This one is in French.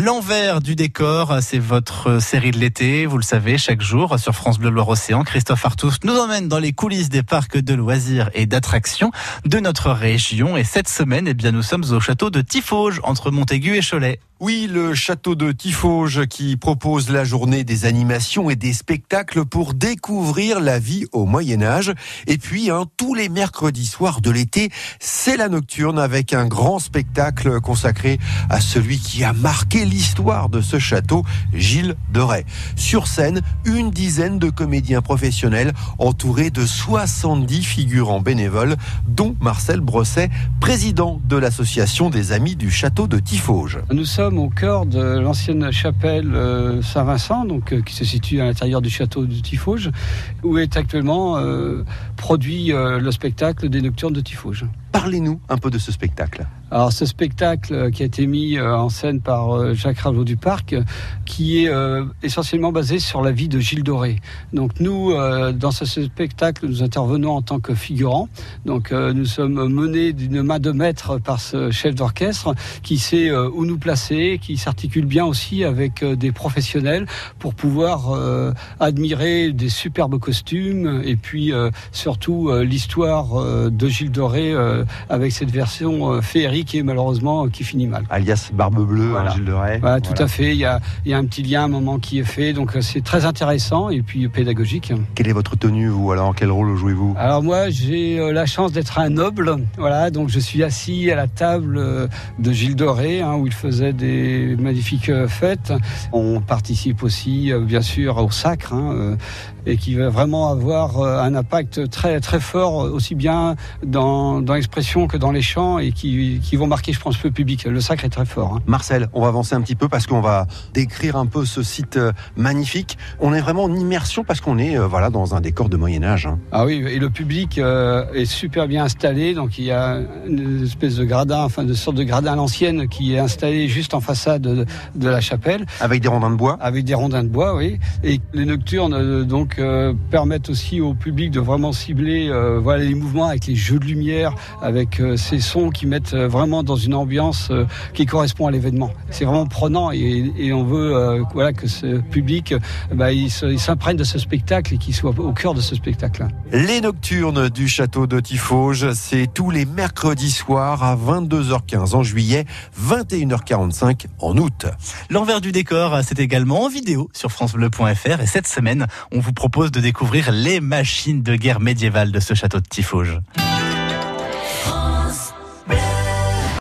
L'envers du décor, c'est votre série de l'été, vous le savez, chaque jour sur France Bleu Loire-Océan. Christophe Artus nous emmène dans les coulisses des parcs de loisirs et d'attractions de notre région. Et cette semaine, eh bien, nous sommes au château de Tifauge, entre Montaigu et Cholet. Oui, le château de Tifauge qui propose la journée des animations et des spectacles pour découvrir la vie au Moyen Âge. Et puis, hein, tous les mercredis soirs de l'été, c'est la nocturne avec un grand spectacle consacré à celui qui a marqué l'histoire de ce château, Gilles de Rais. Sur scène, une dizaine de comédiens professionnels entourés de 70 figurants bénévoles, dont Marcel Brosset, président de l'association des Amis du château de Tifauge. Nous sommes au cœur de l'ancienne chapelle euh, Saint-Vincent, donc euh, qui se situe à l'intérieur du château de Tifauge, où est actuellement euh, produit le spectacle des Nocturnes de Tifauge. Parlez-nous un peu de ce spectacle. Alors ce spectacle qui a été mis en scène par Jacques Raveau du Parc, qui est essentiellement basé sur la vie de Gilles Doré. Donc nous, dans ce spectacle, nous intervenons en tant que figurants. Donc nous sommes menés d'une main de maître par ce chef d'orchestre qui sait où nous placer qui s'articule bien aussi avec euh, des professionnels pour pouvoir euh, admirer des superbes costumes et puis euh, surtout l'histoire de Gilles Doré avec cette version féerique et malheureusement qui finit mal. Alias Barbe Bleue, hein, Gilles Doré. Voilà, tout à fait. Il y, a, il y, a, un petit lien, un moment qui est fait, donc c'est très intéressant et puis pédagogique. Quelle est votre tenue, vous Alors, quel rôle jouez-vous? Alors moi, j'ai la chance d'être un noble. Voilà, donc je suis assis à la table de Gilles Doré, hein, où il faisait des magnifiques euh, fêtes. On participe aussi, euh, bien sûr, au sacre, hein, euh, et qui va vraiment avoir un impact très très fort, aussi bien dans, dans l'expression que dans les chants, et qui, qui vont marquer, je pense, le public. Le sacre est très fort. Hein. Marcel, on va avancer un petit peu parce qu'on va décrire un peu ce site magnifique. On est vraiment en immersion parce qu'on est voilà dans un décor de Moyen Âge. Hein. Ah oui, et le public est super bien installé. Donc il y a une espèce de gradin, enfin de sorte de gradin à l'ancienne qui est installé juste en façade de, la chapelle. Avec des rondins de bois Avec des rondins de bois, oui. Et les nocturnes euh, donc euh, permettent aussi au public de vraiment cibler euh, voilà, les mouvements avec les jeux de lumière, avec ces sons qui mettent vraiment dans une ambiance qui correspond à l'événement. C'est vraiment prenant et, on veut voilà, que ce public bah, il s'imprègne de ce spectacle et qu'il soit au cœur de ce spectacle. Les nocturnes du château de Tifauge, c'est tous les mercredis soirs à 22h15 en juillet, 21h45 en août. L'envers du décor, c'est également en vidéo sur francebleu.fr et cette semaine, on vous propose de découvrir les machines de guerre médiévales de ce château de Tifauge.